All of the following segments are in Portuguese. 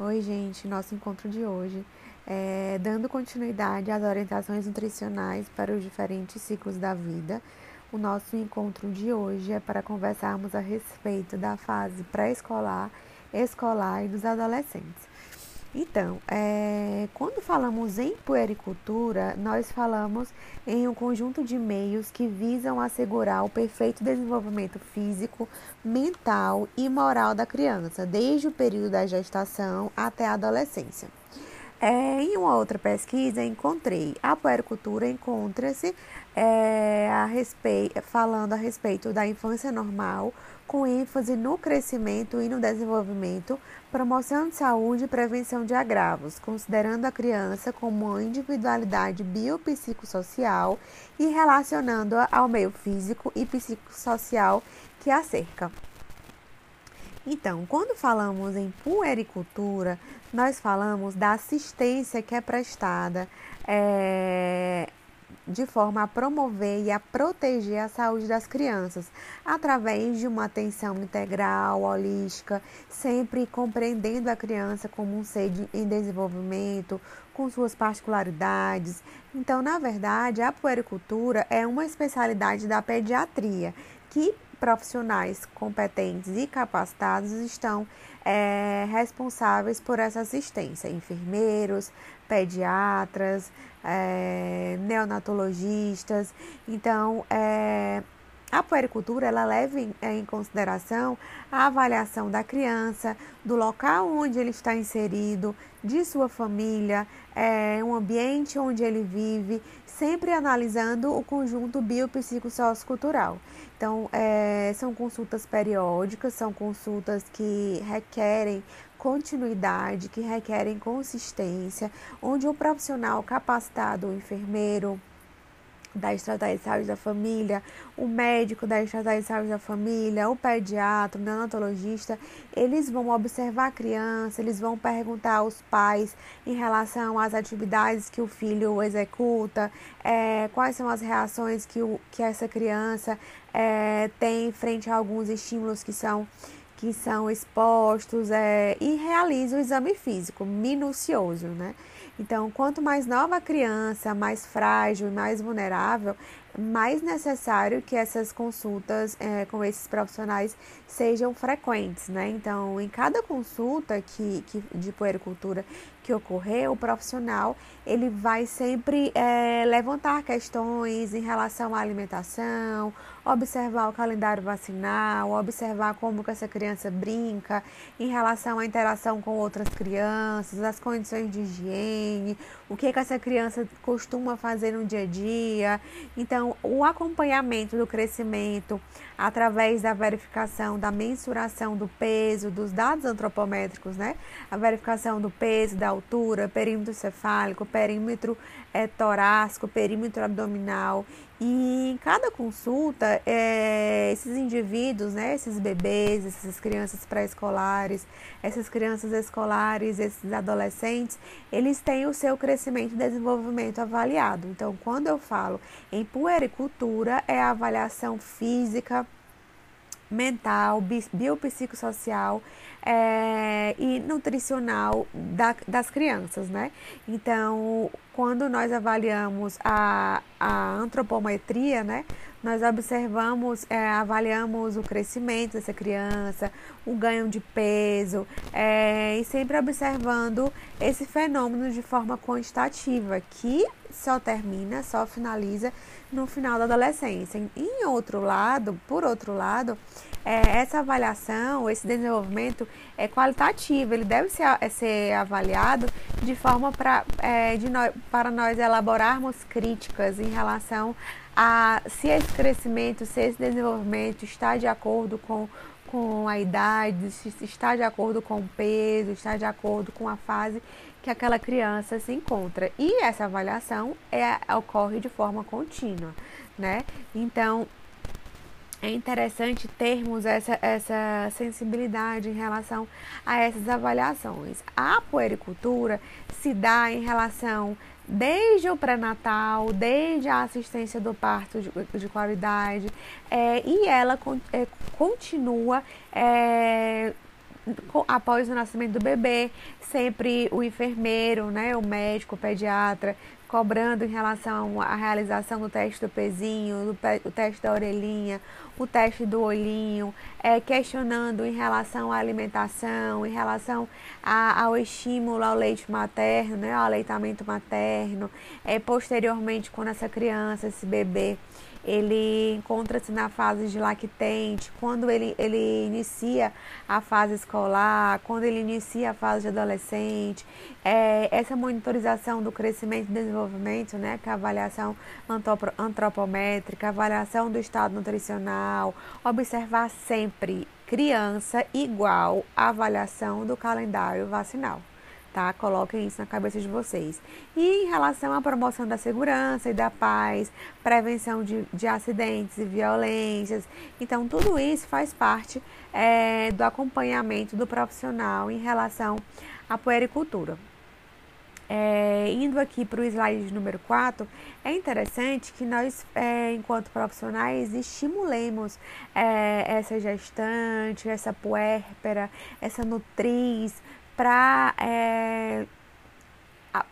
Oi, gente, nosso encontro de hoje é dando continuidade às orientações nutricionais para os diferentes ciclos da vida. O nosso encontro de hoje é para conversarmos a respeito da fase pré-escolar, escolar e dos adolescentes. Então, é, quando falamos em puericultura, nós falamos em um conjunto de meios que visam assegurar o perfeito desenvolvimento físico, mental e moral da criança, desde o período da gestação até a adolescência. É, em uma outra pesquisa, encontrei a puericultura encontra-se é, falando a respeito da infância normal, com ênfase no crescimento e no desenvolvimento, promoção de saúde e prevenção de agravos, considerando a criança como uma individualidade biopsicossocial e relacionando-a ao meio físico e psicossocial que a cerca. Então, quando falamos em puericultura, nós falamos da assistência que é prestada é, de forma a promover e a proteger a saúde das crianças, através de uma atenção integral, holística, sempre compreendendo a criança como um ser de, em desenvolvimento, com suas particularidades. Então, na verdade, a puericultura é uma especialidade da pediatria que profissionais competentes e capacitados estão é, responsáveis por essa assistência: enfermeiros, pediatras, é, neonatologistas. Então, é, a puericultura ela leva em, é, em, consideração a avaliação da criança, do local onde ele está inserido, de sua família, é, um ambiente onde ele vive, sempre analisando o conjunto biopsicossociocultural. Então, é, são consultas periódicas, são consultas que requerem continuidade, que requerem consistência, onde o profissional capacitado, o enfermeiro, da estratégia de saúde da família, o médico da estratégia de saúde da família, o pediatra, o neonatologista, eles vão observar a criança, eles vão perguntar aos pais em relação às atividades que o filho executa, é, quais são as reações que, o, que essa criança é, tem frente a alguns estímulos que são que são expostos é, e realiza o exame físico minucioso, né? Então, quanto mais nova a criança, mais frágil e mais vulnerável, mais necessário que essas consultas é, com esses profissionais sejam frequentes, né? Então, em cada consulta que, que de puericultura que ocorrer, o profissional ele vai sempre é, levantar questões em relação à alimentação, observar o calendário vacinal, observar como que essa criança brinca em relação à interação com outras crianças, as condições de higiene, o que, que essa criança costuma fazer no dia a dia. Então, o acompanhamento do crescimento através da verificação, da mensuração do peso, dos dados antropométricos, né? A verificação do peso, da altura, perímetro cefálico, perímetro é, torácico, perímetro abdominal. E em cada consulta, é, esses indivíduos, né, esses bebês, essas crianças pré-escolares, essas crianças escolares, esses adolescentes, eles têm o seu crescimento e desenvolvimento avaliado. Então, quando eu falo em puericultura, é a avaliação física, mental, biopsicossocial é, e nutricional da, das crianças, né? Então, quando nós avaliamos a, a antropometria, né? Nós observamos, é, avaliamos o crescimento dessa criança, o ganho de peso, é, e sempre observando esse fenômeno de forma quantitativa, que só termina, só finaliza no final da adolescência. Em outro lado, por outro lado, é, essa avaliação, esse desenvolvimento é qualitativo, ele deve ser, é, ser avaliado de forma pra, é, de no, para nós elaborarmos críticas em relação a se esse crescimento, se esse desenvolvimento está de acordo com, com a idade, se está de acordo com o peso, está de acordo com a fase que aquela criança se encontra. E essa avaliação é, ocorre de forma contínua, né? Então, é interessante termos essa, essa sensibilidade em relação a essas avaliações. A puericultura se dá em relação desde o pré-natal, desde a assistência do parto de, de qualidade, é, e ela é, continua é, após o nascimento do bebê, sempre o enfermeiro, né, o médico, o pediatra, cobrando em relação à realização do teste do pezinho, do pe, o teste da orelhinha, o teste do olhinho, é, questionando em relação à alimentação, em relação a, ao estímulo ao leite materno, né, ao aleitamento materno, é, posteriormente quando essa criança, esse bebê, ele encontra-se na fase de lactente, quando ele, ele inicia a fase escolar, quando ele inicia a fase de adolescente, é, essa monitorização do crescimento e desenvolvimento, né, que é a avaliação antropométrica, avaliação do estado nutricional, observar sempre criança igual à avaliação do calendário vacinal tá? Coloquem isso na cabeça de vocês. E em relação à promoção da segurança e da paz, prevenção de, de acidentes e violências, então tudo isso faz parte é, do acompanhamento do profissional em relação à puericultura. É, indo aqui para o slide número 4, é interessante que nós, é, enquanto profissionais, estimulemos é, essa gestante, essa puérpera, essa nutriz, para é,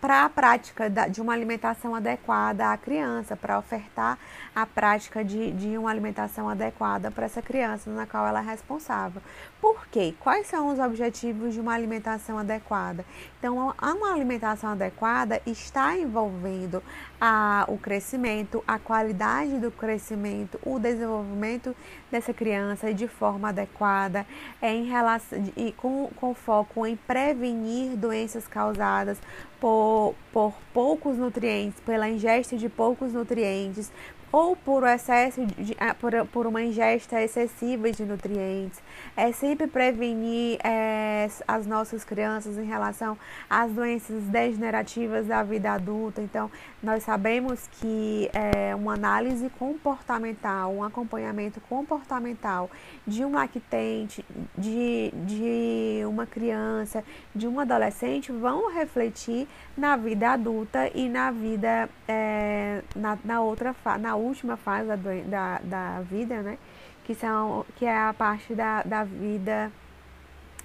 para a prática de uma alimentação adequada à criança, para ofertar a prática de, de uma alimentação adequada para essa criança na qual ela é responsável. Por quê? Quais são os objetivos de uma alimentação adequada? Então, uma alimentação adequada está envolvendo a, o crescimento, a qualidade do crescimento, o desenvolvimento dessa criança de forma adequada, é, em relação, e com, com foco em prevenir doenças causadas por, por poucos nutrientes, pela ingesta de poucos nutrientes, ou por excesso de, ah, por, por uma ingesta excessiva de nutrientes. É sempre prevenir é, as nossas crianças em relação às doenças degenerativas da vida adulta. Então, nós sabemos que é, uma análise comportamental, um acompanhamento comportamental de um lactente, de, de uma criança, de um adolescente vão refletir na vida adulta e na vida é, na, na outra na última fase da, da, da vida, né? Que, são, que é a parte da, da vida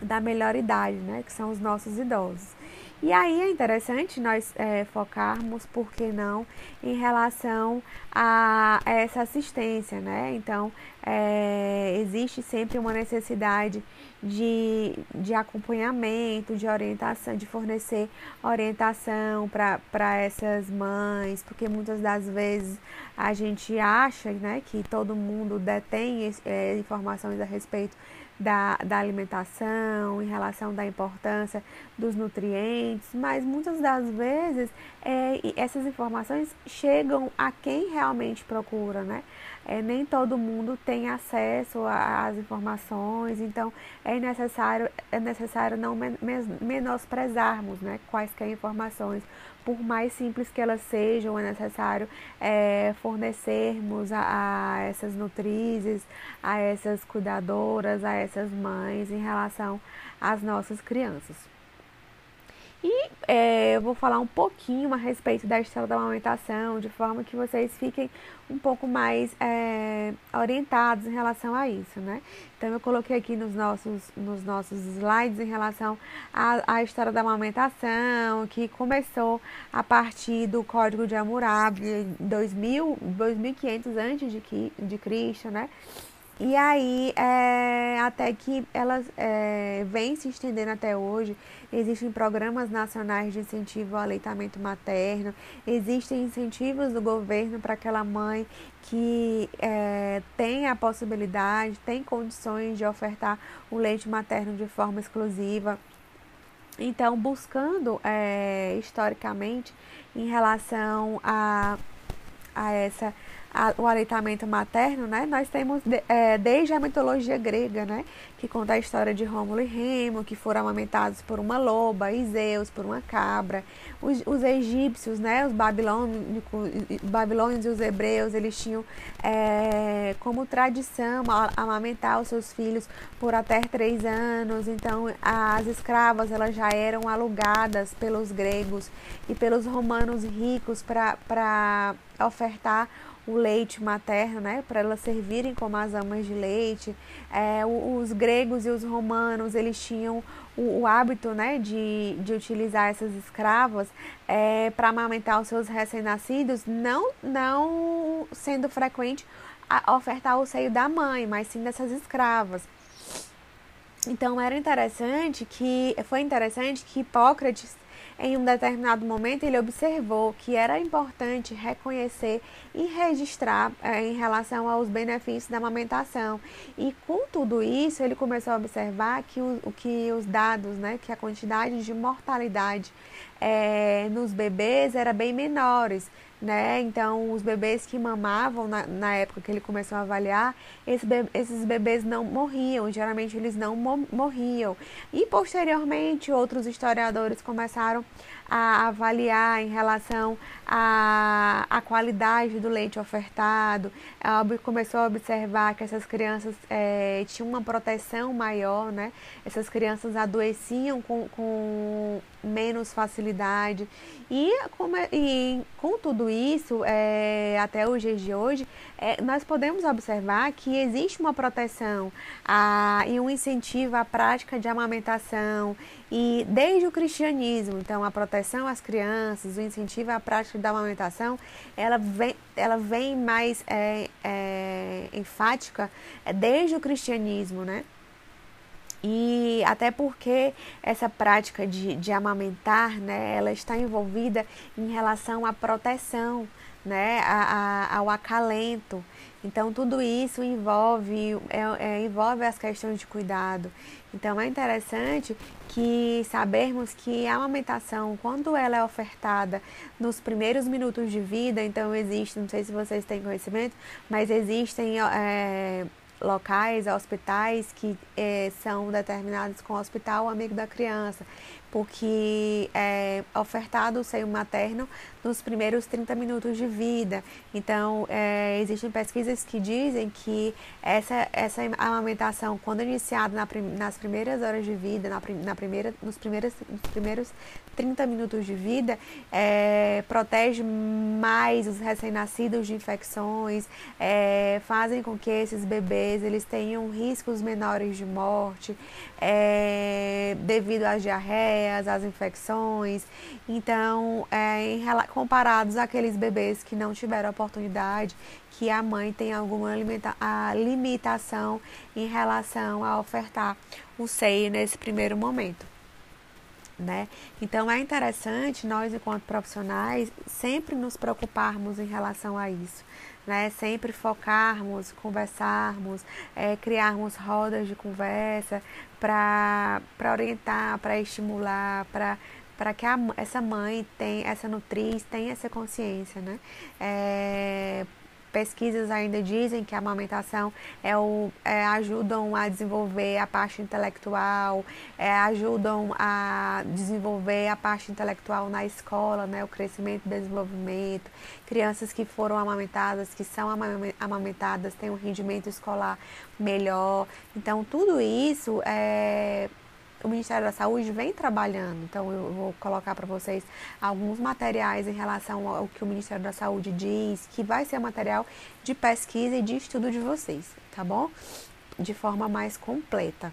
da melhor idade, né? Que são os nossos idosos. E aí é interessante nós é, focarmos, por que não, em relação a essa assistência, né? Então, é, existe sempre uma necessidade de, de acompanhamento, de orientação, de fornecer orientação para essas mães, porque muitas das vezes a gente acha né, que todo mundo detém é, informações a respeito da, da alimentação, em relação da importância dos nutrientes, mas muitas das vezes é, essas informações chegam a quem realmente procura, né? É, nem todo mundo tem acesso às informações, então é necessário, é necessário não menosprezarmos né, quaisquer informações, por mais simples que elas sejam, é necessário é, fornecermos a, a, essas nutrizes, a essas cuidadoras, a essas mães em relação às nossas crianças. E é, eu vou falar um pouquinho a respeito da história da amamentação, de forma que vocês fiquem um pouco mais é, orientados em relação a isso, né? Então eu coloquei aqui nos nossos, nos nossos slides em relação à, história da amamentação, que começou a partir do Código de Hammurabi, em 2000, 2500 antes de, de Cristo, né? E aí, é, até que elas é, vem se estendendo até hoje, existem programas nacionais de incentivo ao aleitamento materno, existem incentivos do governo para aquela mãe que é, tem a possibilidade, tem condições de ofertar o leite materno de forma exclusiva. Então, buscando é, historicamente em relação a, a essa a, o aleitamento materno, né, nós temos de, é, desde a mitologia grega, né, que conta a história de Rômulo e Remo, que foram amamentados por uma loba, e Zeus por uma cabra. Os, os egípcios, né, os babilônicos, babilônios e os hebreus, eles tinham é, como tradição amamentar os seus filhos por até três anos. Então, as escravas elas já eram alugadas pelos gregos e pelos romanos ricos para ofertar o leite materno, né, para elas servirem como as amas de leite. É, os gregos e os romanos eles tinham o, o hábito, né, de, de utilizar essas escravas é, para amamentar os seus recém-nascidos, não, não sendo frequente ofertar o seio da mãe, mas sim dessas escravas. Então era interessante que foi interessante que Hipócrates em um determinado momento, ele observou que era importante reconhecer e registrar é, em relação aos benefícios da amamentação. E com tudo isso, ele começou a observar que, o, que os dados, né, que a quantidade de mortalidade é, nos bebês era bem menores né? Então, os bebês que mamavam na, na época que ele começou a avaliar, esse be esses bebês não morriam, geralmente eles não morriam. E posteriormente, outros historiadores começaram a avaliar em relação à, à qualidade do leite ofertado, começou a observar que essas crianças é, tinham uma proteção maior, né? Essas crianças adoeciam com, com menos facilidade. E com, e com tudo isso, é, até os dias de hoje, é, nós podemos observar que existe uma proteção a, e um incentivo à prática de amamentação e desde o cristianismo, então a proteção às crianças, o incentivo à prática da amamentação, ela vem, ela vem mais é, é, enfática é, desde o cristianismo, né? E até porque essa prática de, de amamentar, né, ela está envolvida em relação à proteção, né, a, a, ao acalento. Então, tudo isso envolve, é, é, envolve as questões de cuidado. Então, é interessante que sabermos que a amamentação, quando ela é ofertada nos primeiros minutos de vida, então existe, não sei se vocês têm conhecimento, mas existem é, locais, hospitais que é, são determinados com o hospital amigo da criança, porque é ofertado o seio materno nos primeiros 30 minutos de vida. Então, é, existem pesquisas que dizem que essa, essa amamentação, quando iniciada na, nas primeiras horas de vida, na, na primeira, nos, primeiros, nos primeiros 30 minutos de vida, é, protege mais os recém-nascidos de infecções, é, fazem com que esses bebês eles tenham riscos menores de morte é, devido às diarreias, às infecções. Então, é, em, comparados àqueles bebês que não tiveram oportunidade, que a mãe tem alguma limitação em relação a ofertar o seio nesse primeiro momento. Né? Então é interessante nós, enquanto profissionais, sempre nos preocuparmos em relação a isso. Né? Sempre focarmos, conversarmos, é, criarmos rodas de conversa para orientar, para estimular, para para que a, essa mãe tenha, essa nutriz tenha essa consciência, né? É, pesquisas ainda dizem que a amamentação é o, é, ajudam a desenvolver a parte intelectual, é, ajudam a desenvolver a parte intelectual na escola, né, o crescimento e desenvolvimento. Crianças que foram amamentadas, que são amamentadas, têm um rendimento escolar melhor. Então, tudo isso é o Ministério da Saúde vem trabalhando. Então, eu vou colocar para vocês alguns materiais em relação ao que o Ministério da Saúde diz, que vai ser material de pesquisa e de estudo de vocês, tá bom? De forma mais completa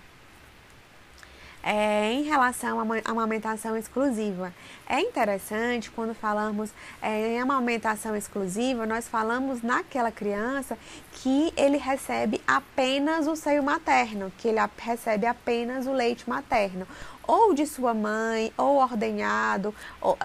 é, em relação à amamentação exclusiva. É interessante quando falamos é, em amamentação exclusiva, nós falamos naquela criança que ele recebe apenas o seio materno, que ele recebe apenas o leite materno ou de sua mãe, ou ordenhado, ou,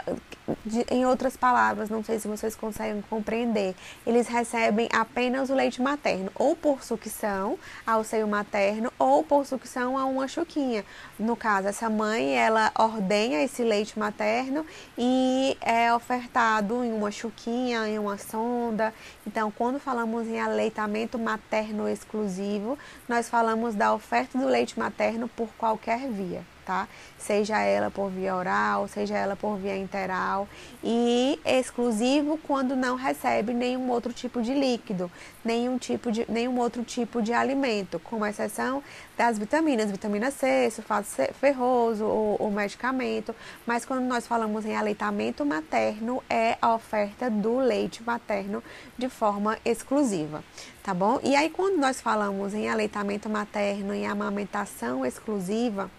de, em outras palavras, não sei se vocês conseguem compreender, eles recebem apenas o leite materno, ou por sucção ao seio materno, ou por sucção a uma chuquinha. No caso, essa mãe, ela ordenha esse leite materno e é ofertado em uma chuquinha, em uma sonda. Então, quando falamos em aleitamento materno exclusivo, nós falamos da oferta do leite materno por qualquer via tá? Seja ela por via oral, seja ela por via interal e exclusivo quando não recebe nenhum outro tipo de líquido, nenhum tipo de nenhum outro tipo de alimento, com exceção das vitaminas, vitamina C, sulfato ferroso, o, o medicamento, mas quando nós falamos em aleitamento materno é a oferta do leite materno de forma exclusiva, tá bom? E aí quando nós falamos em aleitamento materno e amamentação exclusiva,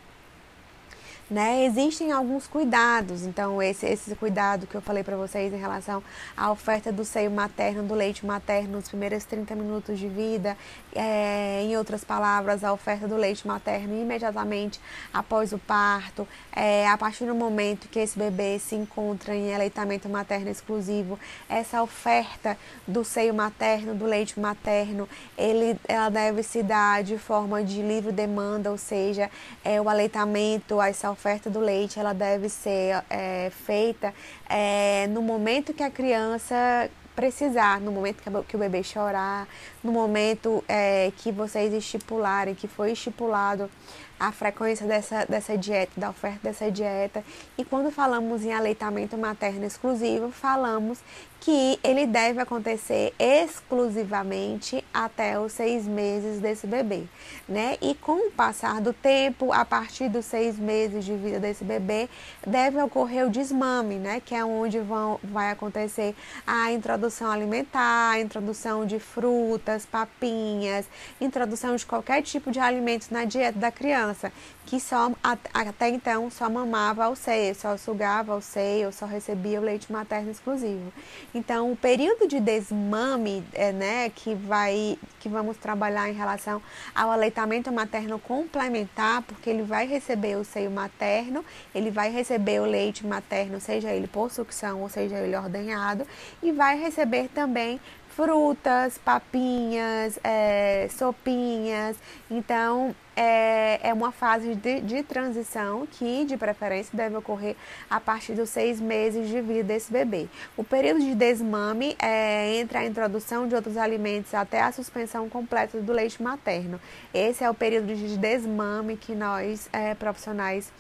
né? Existem alguns cuidados, então esse, esse cuidado que eu falei para vocês em relação à oferta do seio materno, do leite materno nos primeiros 30 minutos de vida, é, em outras palavras, a oferta do leite materno imediatamente após o parto, é, a partir do momento que esse bebê se encontra em aleitamento materno exclusivo, essa oferta do seio materno, do leite materno, ele, ela deve se dar de forma de livre demanda, ou seja, é, o aleitamento, essa oferta do leite, ela deve ser é, feita é, no momento que a criança precisar, no momento que o bebê chorar, no momento é, que vocês estipularem, que foi estipulado a frequência dessa, dessa dieta, da oferta dessa dieta. E quando falamos em aleitamento materno exclusivo, falamos que ele deve acontecer exclusivamente até os seis meses desse bebê, né? E com o passar do tempo, a partir dos seis meses de vida desse bebê, deve ocorrer o desmame, né? Que é onde vão, vai acontecer a introdução alimentar, a introdução de frutas, papinhas, introdução de qualquer tipo de alimento na dieta da criança, que só até então só mamava ao seio, só sugava ao seio, só recebia o leite materno exclusivo. Então, o período de desmame, é, né, que vai, que vamos trabalhar em relação ao aleitamento materno complementar, porque ele vai receber o seio materno, ele vai receber o leite materno, seja ele por sucção ou seja ele ordenhado, e vai receber também frutas, papinhas, é, sopinhas. Então, é, é uma fase de, de transição que, de preferência, deve ocorrer a partir dos seis meses de vida desse bebê. O período de desmame é entre a introdução de outros alimentos até a suspensão completa do leite materno. Esse é o período de desmame que nós, é, profissionais,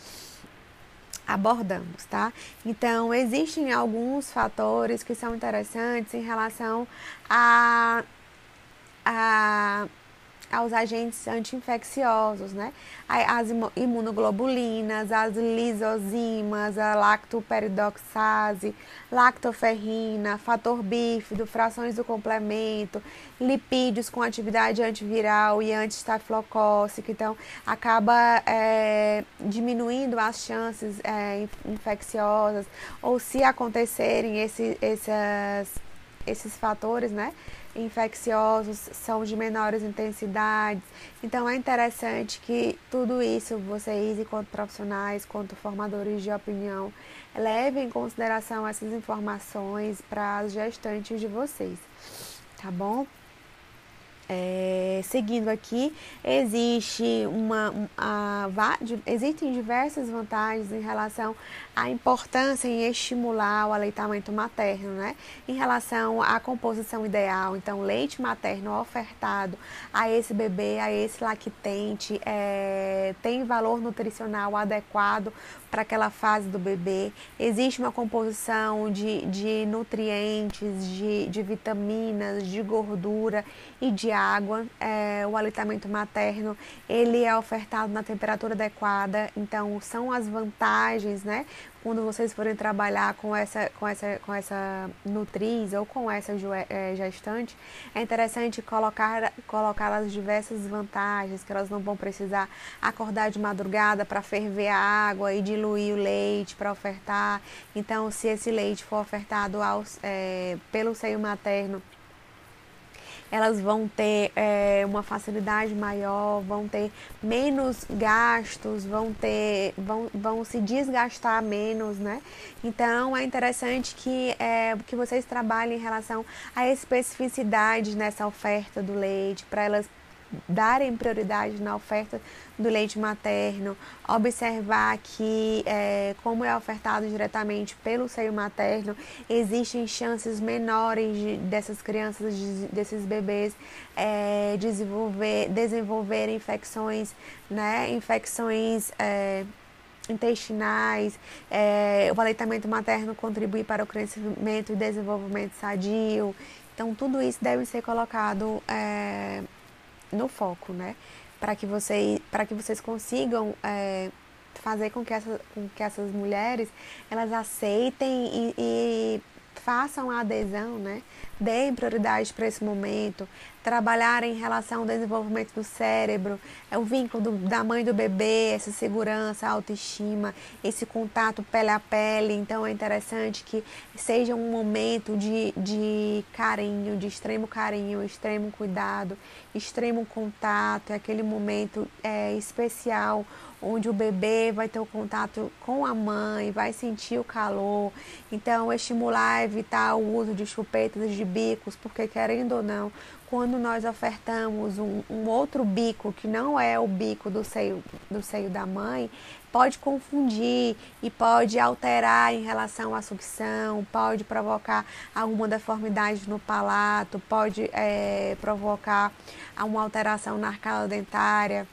abordamos, tá? Então, existem alguns fatores que são interessantes em relação a, a aos agentes anti-infecciosos, né? As imunoglobulinas, as lisozimas, a lactoperidoxase, lactoferrina, fator bífido, frações do complemento, lipídios com atividade antiviral e antiestafilocócica. Então, acaba é, diminuindo as chances é, infecciosas ou se acontecerem esse, esses, esses fatores, né? Infecciosos são de menores intensidades. Então é interessante que tudo isso vocês, enquanto profissionais, quanto formadores de opinião, levem em consideração essas informações para as gestantes de vocês, tá bom? É, seguindo aqui, existe uma, a, existem diversas vantagens em relação à importância em estimular o aleitamento materno, né? Em relação à composição ideal, então leite materno ofertado a esse bebê, a esse lactente, é, tem valor nutricional adequado para aquela fase do bebê. Existe uma composição de, de nutrientes, de, de vitaminas, de gordura e de água. É, o aleitamento materno ele é ofertado na temperatura adequada, então são as vantagens, né? Quando vocês forem trabalhar com essa, com essa, com essa nutriz ou com essa é, gestante, é interessante colocar, colocar as diversas vantagens, que elas não vão precisar acordar de madrugada para ferver a água e diluir o leite para ofertar. Então, se esse leite for ofertado aos, é, pelo seio materno, elas vão ter é, uma facilidade maior, vão ter menos gastos, vão ter, vão, vão se desgastar menos, né? Então é interessante que, é, que vocês trabalhem em relação à especificidade nessa oferta do leite, para elas darem prioridade na oferta do leite materno, observar que, é, como é ofertado diretamente pelo seio materno, existem chances menores de, dessas crianças, de, desses bebês, é, desenvolver, desenvolver infecções, né, infecções. É, intestinais, é, o aleitamento materno contribui para o crescimento e desenvolvimento sadio. Então, tudo isso deve ser colocado é, no foco, né? Para que, você, que vocês consigam é, fazer com que, essa, com que essas mulheres elas aceitem e, e façam a adesão, né? Deem prioridade para esse momento, trabalhar em relação ao desenvolvimento do cérebro, é o vínculo do, da mãe do bebê, essa segurança, autoestima, esse contato pele a pele. Então é interessante que seja um momento de, de carinho, de extremo carinho, extremo cuidado, extremo contato, é aquele momento é, especial onde o bebê vai ter o contato com a mãe, vai sentir o calor. Então, estimular, evitar o uso de chupetas de bicos, porque querendo ou não, quando nós ofertamos um, um, outro bico que não é o bico do seio, do seio da mãe, pode confundir e pode alterar em relação à sucção, pode provocar alguma deformidade no palato, pode é, provocar uma alteração na arcada dentária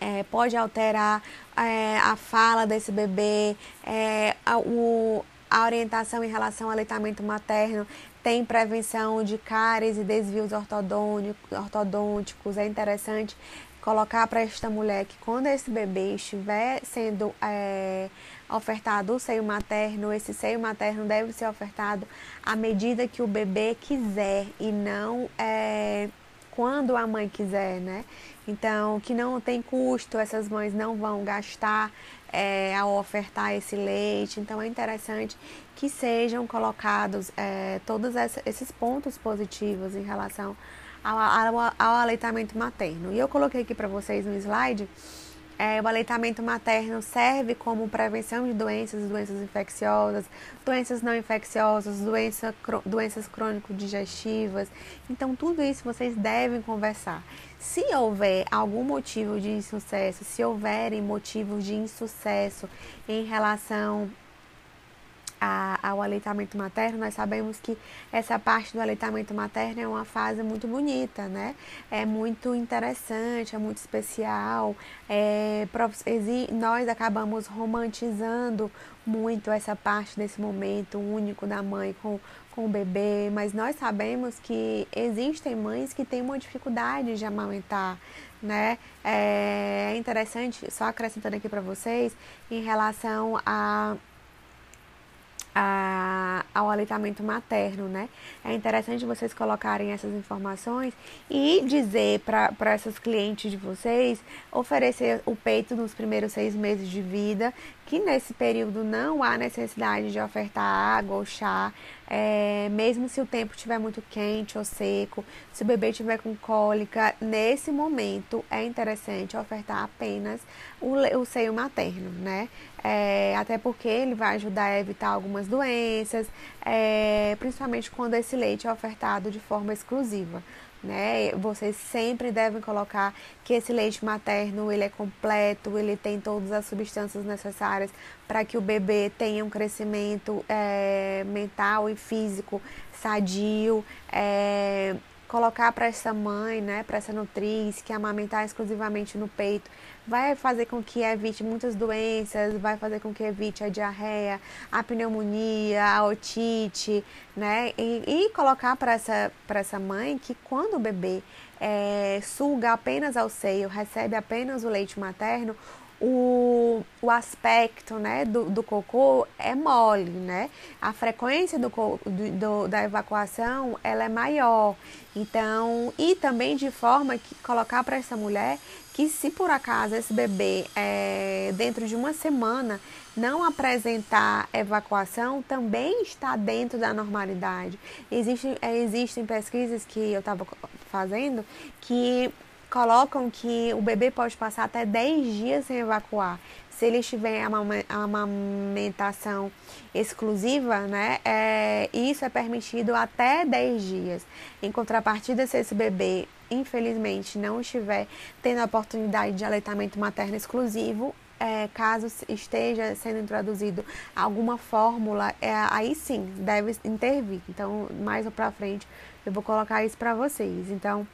é, pode alterar é, a fala desse bebê, é, a, o, a orientação em relação ao aleitamento materno tem prevenção de cáries e desvios ortodônticos. É interessante colocar para esta mulher que quando esse bebê estiver sendo é, ofertado o seio materno, esse seio materno deve ser ofertado à medida que o bebê quiser e não é, quando a mãe quiser, né? Então, que não tem custo, essas mães não vão gastar é, ao ofertar esse leite. Então, é interessante que sejam colocados é, todos esses pontos positivos em relação ao, ao, ao aleitamento materno. E eu coloquei aqui para vocês no slide é, o aleitamento materno serve como prevenção de doenças, doenças infecciosas, doenças não infecciosas, doença, doenças crônico-digestivas. Então, tudo isso vocês devem conversar. Se houver algum motivo de insucesso, se houverem motivos de insucesso em relação a, ao aleitamento materno, nós sabemos que essa parte do aleitamento materno é uma fase muito bonita, né? É muito interessante, é muito especial. É, nós acabamos romantizando muito essa parte desse momento único da mãe com, com o bebê, mas nós sabemos que existem mães que têm uma dificuldade de amamentar, né? É interessante, só acrescentando aqui para vocês, em relação a a, ao aleitamento materno, né? É interessante vocês colocarem essas informações e dizer para essas clientes de vocês oferecer o peito nos primeiros seis meses de vida, que nesse período não há necessidade de ofertar água ou chá, é, mesmo se o tempo estiver muito quente ou seco, se o bebê estiver com cólica, nesse momento é interessante ofertar apenas o, o seio materno, né? É, até porque ele vai ajudar a evitar algumas doenças, é, principalmente quando esse leite é ofertado de forma exclusiva. Né? Vocês sempre devem colocar que esse leite materno ele é completo, ele tem todas as substâncias necessárias para que o bebê tenha um crescimento é, mental e físico sadio. É, colocar para essa mãe, né, para essa nutriz que amamentar exclusivamente no peito, vai fazer com que evite muitas doenças, vai fazer com que evite a diarreia, a pneumonia, a otite, né? E, e colocar para essa, essa mãe que quando o bebê é, suga apenas ao seio, recebe apenas o leite materno, o, o aspecto né, do, do cocô é mole, né? A frequência do, do, do, da evacuação ela é maior. Então, e também de forma que colocar para essa mulher que se por acaso esse bebê é, dentro de uma semana não apresentar evacuação, também está dentro da normalidade. É, existem pesquisas que eu estava fazendo que colocam que o bebê pode passar até 10 dias sem evacuar. Se ele estiver em amamentação exclusiva, né, é, isso é permitido até 10 dias. Em contrapartida, se esse bebê, infelizmente, não estiver tendo a oportunidade de aleitamento materno exclusivo, é, caso esteja sendo introduzido alguma fórmula, é, aí sim deve intervir. Então, mais para frente, eu vou colocar isso para vocês. Então,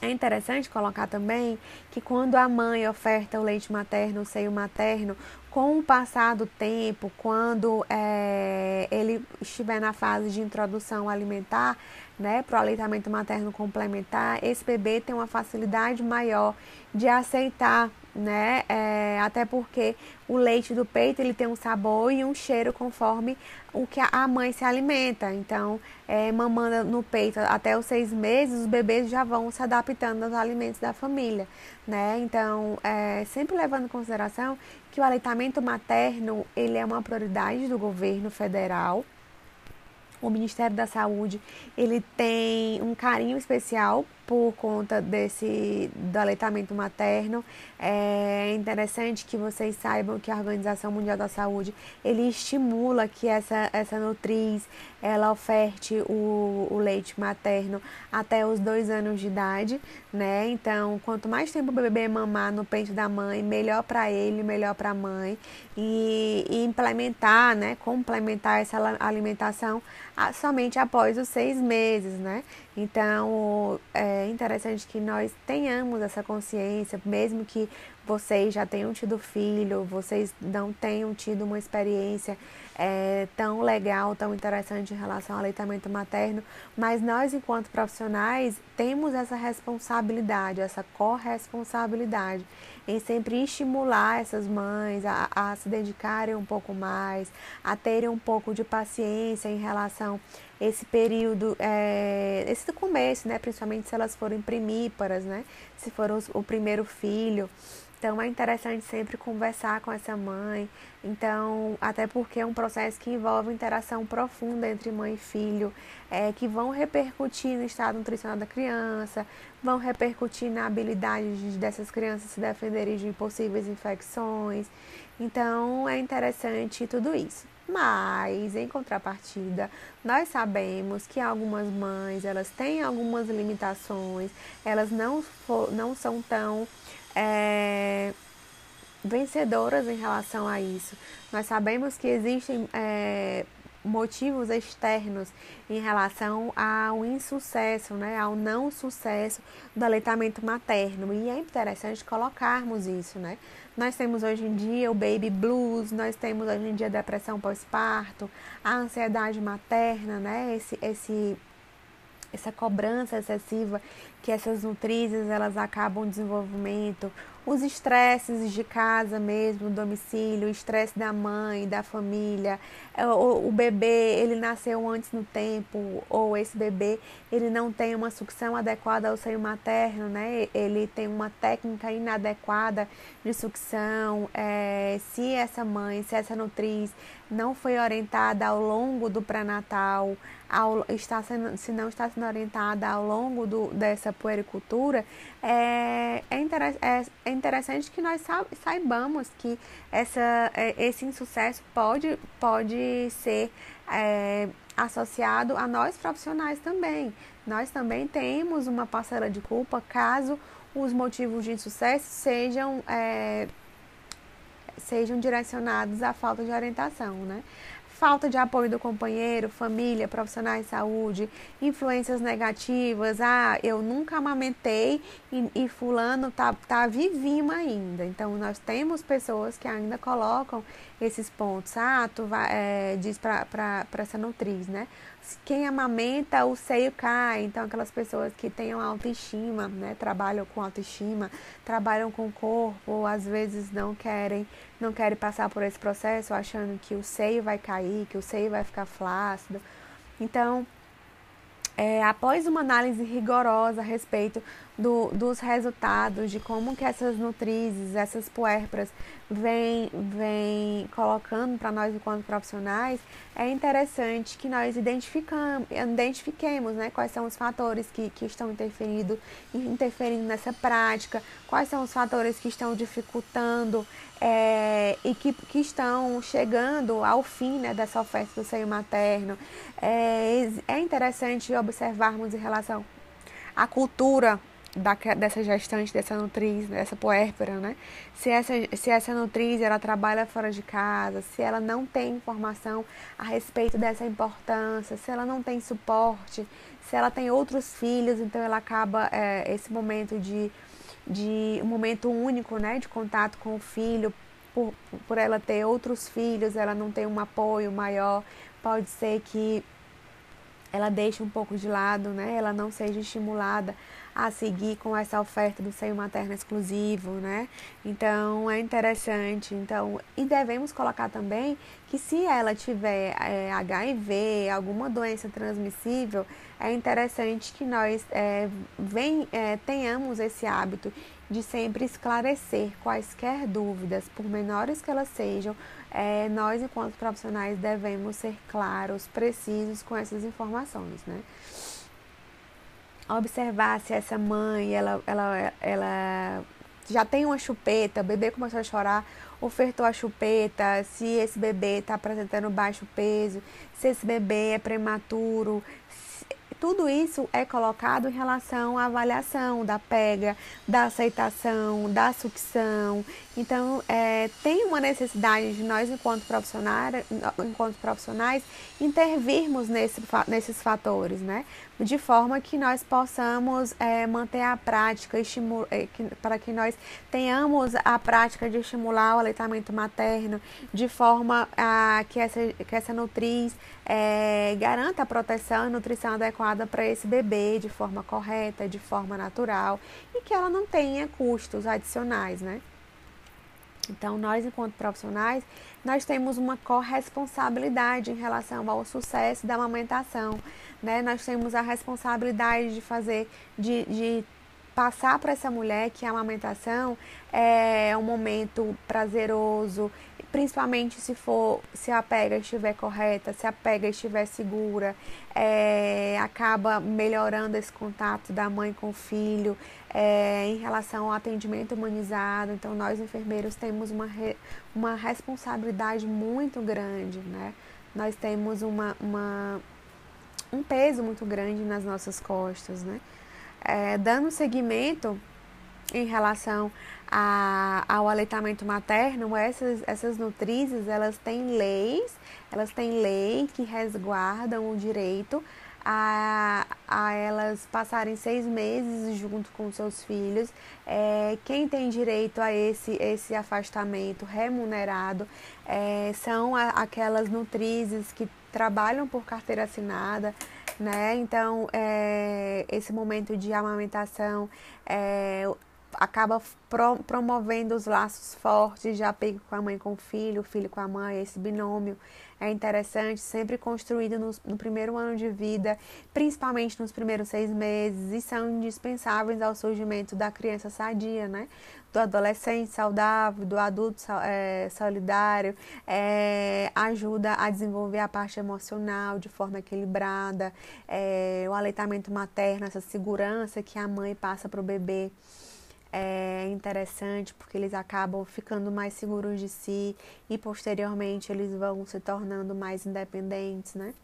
É interessante colocar também que quando a mãe oferta o leite materno, o seio materno, com o passar do tempo, quando é, ele estiver na fase de introdução alimentar, né, para o aleitamento materno complementar, esse bebê tem uma facilidade maior de aceitar né? É, até porque o leite do peito ele tem um sabor e um cheiro conforme o que a mãe se alimenta. Então, é, mamando no peito até os seis meses, os bebês já vão se adaptando aos alimentos da família, né? Então, é, sempre levando em consideração que o aleitamento materno ele é uma prioridade do governo federal. O Ministério da Saúde ele tem um carinho especial por conta desse do aleitamento materno. É interessante que vocês saibam que a Organização Mundial da Saúde ele estimula que essa, essa nutriz ela oferte o, o leite materno até os dois anos de idade, né? Então, quanto mais tempo o bebê mamar no peito da mãe, melhor para ele, melhor para a mãe. E, e, implementar, né? Complementar essa alimentação somente após os seis meses, né? Então, é interessante que nós tenhamos essa consciência, mesmo que vocês já tenham tido filho, vocês não tenham tido uma experiência é, tão legal, tão interessante em relação ao aleitamento materno, mas nós, enquanto profissionais, temos essa responsabilidade, essa corresponsabilidade em sempre estimular essas mães a, a se dedicarem um pouco mais, a terem um pouco de paciência em relação esse período, é, esse começo, né, principalmente se elas forem primíparas, né, se for o primeiro filho. Então é interessante sempre conversar com essa mãe. Então, até porque é um processo que envolve interação profunda entre mãe e filho, é, que vão repercutir no estado nutricional da criança, vão repercutir na habilidade de, dessas crianças se defenderem de possíveis infecções. Então é interessante tudo isso. Mas, em contrapartida, nós sabemos que algumas mães elas têm algumas limitações, elas não, for, não são tão é, vencedoras em relação a isso. Nós sabemos que existem é, motivos externos em relação ao insucesso, né, ao não sucesso do aleitamento materno. E é interessante colocarmos isso, né? Nós temos hoje em dia o baby blues, nós temos hoje em dia a depressão pós-parto, a ansiedade materna, né? Esse, esse essa cobrança excessiva que essas nutrizes elas acabam o desenvolvimento, os estresses de casa mesmo, domicílio, o estresse da mãe, da família, é, o, o, bebê ele nasceu antes no tempo ou esse bebê ele não tem uma sucção adequada ao seio materno, né? Ele tem uma técnica inadequada de sucção. É, se essa mãe, se essa nutriz não foi orientada ao longo do pré-natal, está sendo, se não está sendo orientada ao longo do, dessa puericultura, é, é, é, é interessante que nós saibamos que essa, é, esse insucesso pode, pode ser é, associado a nós profissionais também. Nós também temos uma parcela de culpa caso os motivos de insucesso sejam, é, sejam direcionados à falta de orientação, né? Falta de apoio do companheiro, família, profissionais de saúde, influências negativas, ah, eu nunca amamentei e, e fulano tá, tá vivinho ainda. Então, nós temos pessoas que ainda colocam esses pontos. Ah, tu vai, é, diz para essa nutriz, né? Quem amamenta, o seio cai. Então, aquelas pessoas que têm autoestima, né? Trabalham com autoestima, trabalham com o corpo, às vezes não querem, não querem passar por esse processo achando que o seio vai cair, que o seio vai ficar flácido. Então, é, após uma análise rigorosa a respeito do, dos resultados, de como que essas nutrizes, essas puérperas vêm vem colocando para nós enquanto profissionais, é interessante que nós identificamos, identifiquemos né, quais são os fatores que, que estão interferindo, interferindo nessa prática, quais são os fatores que estão dificultando é, e que, que estão chegando ao fim né, dessa oferta do seio materno. É, é interessante observarmos em relação à cultura da, dessa gestante, dessa nutriz, dessa puérpera, né? Se essa, se essa nutriz ela trabalha fora de casa, se ela não tem informação a respeito dessa importância, se ela não tem suporte, se ela tem outros filhos, então ela acaba é, esse momento de, de um momento único, né, de contato com o filho, por, por ela ter outros filhos, ela não tem um apoio maior, pode ser que ela deixe um pouco de lado, né? Ela não seja estimulada a seguir com essa oferta do seio materno exclusivo, né? Então é interessante. Então, e devemos colocar também que se ela tiver é, HIV, alguma doença transmissível, é interessante que nós é, vem, é, tenhamos esse hábito de sempre esclarecer quaisquer dúvidas, por menores que elas sejam, é, nós, enquanto profissionais, devemos ser claros, precisos com essas informações, né? Observar se essa mãe, ela, ela, ela já tem uma chupeta, o bebê começou a chorar, ofertou a chupeta, se esse bebê está apresentando baixo peso, se esse bebê é prematuro, tudo isso é colocado em relação à avaliação da pega, da aceitação, da sucção. Então, é, tem uma necessidade de nós, enquanto profissionais, enquanto profissionais intervirmos nesse, nesses fatores, né? De forma que nós possamos é, manter a prática, é, para que nós tenhamos a prática de estimular o aleitamento materno, de forma a, que, essa, que essa nutriz é, garanta a proteção e nutrição adequada para esse bebê de forma correta, de forma natural e que ela não tenha custos adicionais, né? Então, nós, enquanto profissionais, nós temos uma corresponsabilidade em relação ao sucesso da amamentação, né? Nós temos a responsabilidade de fazer, de, de passar para essa mulher que a amamentação é um momento prazeroso, principalmente se for se a pega estiver correta, se a pega estiver segura, é, acaba melhorando esse contato da mãe com o filho é, em relação ao atendimento humanizado. Então nós enfermeiros temos uma, re, uma responsabilidade muito grande, né? Nós temos uma, uma, um peso muito grande nas nossas costas, né? É, dando seguimento em relação a, ao aleitamento materno, essas, essas nutrizes, elas têm leis, elas têm lei que resguardam o direito a, a elas passarem seis meses junto com seus filhos. É, quem tem direito a esse, esse afastamento remunerado é, são a, aquelas nutrizes que trabalham por carteira assinada, né? Então, é, esse momento de amamentação, é, acaba pro, promovendo os laços fortes de apego com a mãe com o filho, o filho com a mãe, esse binômio é interessante, sempre construído no, no, primeiro ano de vida, principalmente nos primeiros seis meses, e são indispensáveis ao surgimento da criança sadia, né? Do adolescente saudável, do adulto é, solidário, é, ajuda a desenvolver a parte emocional de forma equilibrada, é, o aleitamento materno, essa segurança que a mãe passa para o bebê é interessante porque eles acabam ficando mais seguros de si e posteriormente eles vão se tornando mais independentes, né?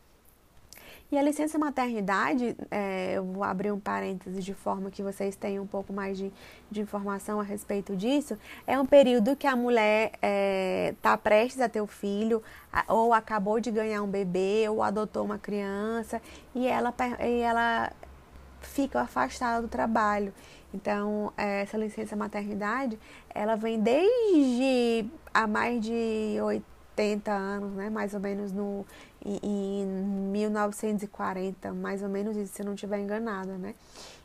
E a licença maternidade, é, eu vou abrir um parêntese de forma que vocês tenham um pouco mais de, de informação a respeito disso, é um período que a mulher está é, tá prestes a ter o filho, ou acabou de ganhar um bebê, ou adotou uma criança, e ela, e ela fica afastada do trabalho. Então, essa licença maternidade, ela vem desde há mais de 80 anos, né? Mais ou menos no, em, em 1940, mais ou menos isso, se eu não estiver enganada, né?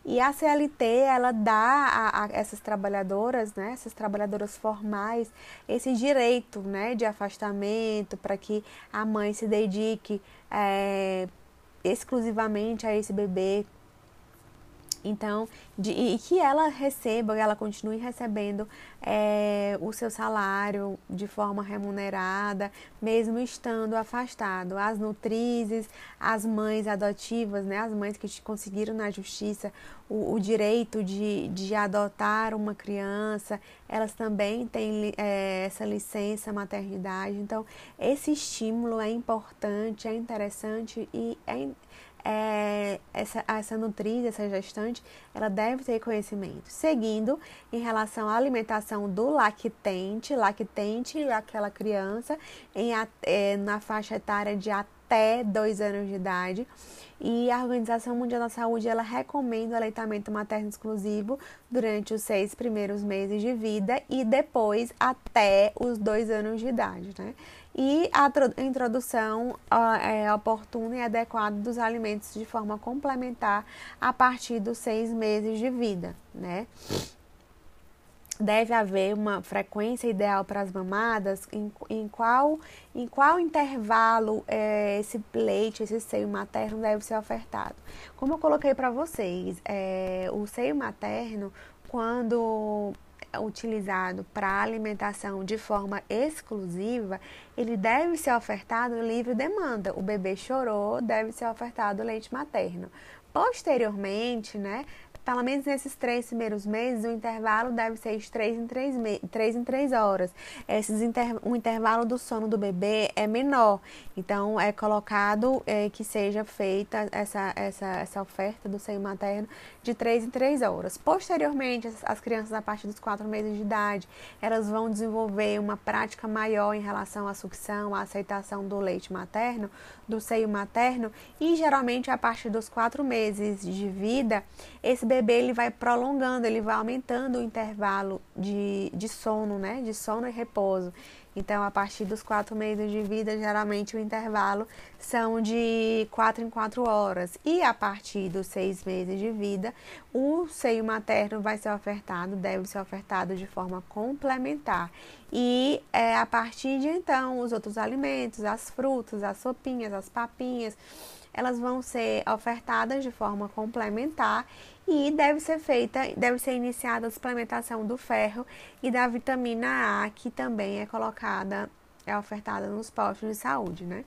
E a CLT, ela dá a, a, essas trabalhadoras, né, essas trabalhadoras formais, esse direito, né, de afastamento para que a mãe se dedique é, exclusivamente a esse bebê então, de, e que ela receba, ela continue recebendo é, o seu salário de forma remunerada, mesmo estando afastado. As nutrizes, as mães adotivas, né, as mães que conseguiram na justiça o, o direito de, de adotar uma criança, elas também têm é, essa licença maternidade. Então, esse estímulo é importante, é interessante e é é, essa, essa nutriz, essa gestante, ela deve ter conhecimento. Seguindo, em relação à alimentação do lactente, lactente aquela criança em, é, na faixa etária de até dois anos de idade. E a Organização Mundial da Saúde ela recomenda o aleitamento materno exclusivo durante os seis primeiros meses de vida e depois até os dois anos de idade, né? E a introdução é, oportuna e adequada dos alimentos de forma complementar a partir dos seis meses de vida, né? Deve haver uma frequência ideal para as mamadas, em, em, qual, em qual intervalo é, esse leite, esse seio materno deve ser ofertado. Como eu coloquei para vocês, é, o seio materno, quando utilizado para alimentação de forma exclusiva, ele deve ser ofertado livre demanda. O bebê chorou, deve ser ofertado leite materno. Posteriormente, né, pelo menos nesses três primeiros meses, o intervalo deve ser de três em três, três, em três horas. Esses inter, o intervalo do sono do bebê é menor, então é colocado é, que seja feita essa, essa, essa oferta do seio materno de três em três horas. Posteriormente, as crianças a partir dos quatro meses de idade, elas vão desenvolver uma prática maior em relação à sucção, à aceitação do leite materno, do seio materno, e geralmente a partir dos quatro meses de vida, esse bebê ele vai prolongando, ele vai aumentando o intervalo de, de sono, né? De sono e repouso. Então, a partir dos quatro meses de vida, geralmente o intervalo são de quatro em quatro horas. E a partir dos seis meses de vida, o seio materno vai ser ofertado, deve ser ofertado de forma complementar. E é, a partir de então, os outros alimentos, as frutas, as sopinhas, as papinhas, elas vão ser ofertadas de forma complementar e deve ser feita, deve ser iniciada a suplementação do ferro e da vitamina A, que também é colocada, é ofertada nos postos de saúde, né?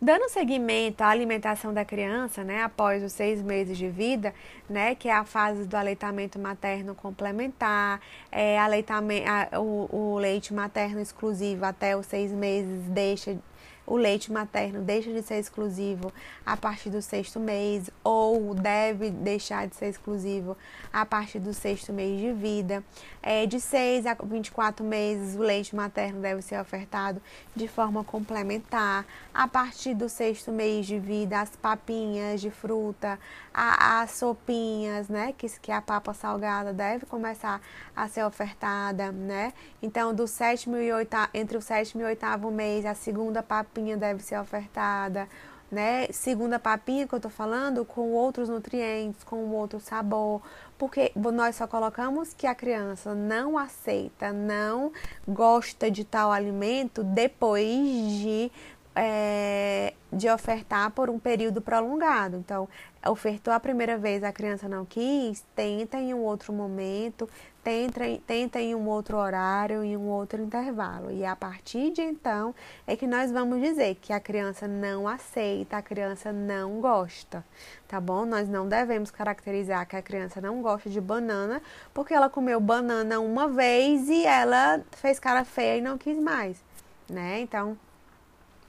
Dando seguimento à alimentação da criança, né, após os seis meses de vida, né, que é a fase do aleitamento materno complementar, é, aleitamento, a, o, o leite materno exclusivo até os seis meses deixa o leite materno deixa de ser exclusivo a partir do sexto mês ou deve deixar de ser exclusivo a partir do sexto mês de vida. É, de 6 a 24 meses, o leite materno deve ser ofertado de forma complementar. A partir do sexto mês de vida, as papinhas de fruta, a, as sopinhas, né, que, que a papa salgada deve começar a ser ofertada, né? Então, do sétimo e oitavo, entre o sétimo e oitavo mês, a segunda papinha deve ser ofertada né? Segunda papinha que eu tô falando, com outros nutrientes, com outro sabor, porque nós só colocamos que a criança não aceita, não gosta de tal alimento depois de é, de ofertar por um período prolongado. Então, ofertou a primeira vez, a criança não quis, tenta em um outro momento, tenta, tenta em um outro horário, em um outro intervalo. E a partir de então é que nós vamos dizer que a criança não aceita, a criança não gosta, tá bom? Nós não devemos caracterizar que a criança não gosta de banana porque ela comeu banana uma vez e ela fez cara feia e não quis mais, né? Então,